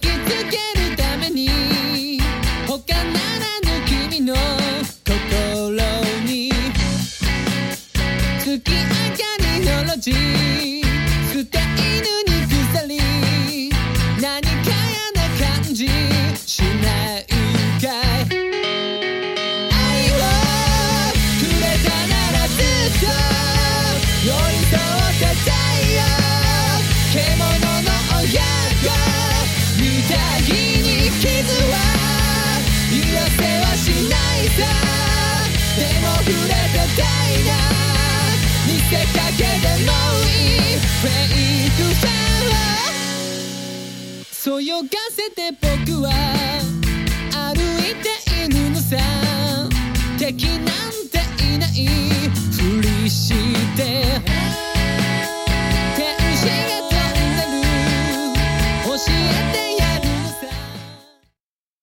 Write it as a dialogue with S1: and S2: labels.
S1: け続けるために他ならぬ君の心に月明かりの路地溢れたダイ見せかけてもいい。フェイクファンは。そよがせて僕は歩いて犬のさ。敵なんていない。ふりして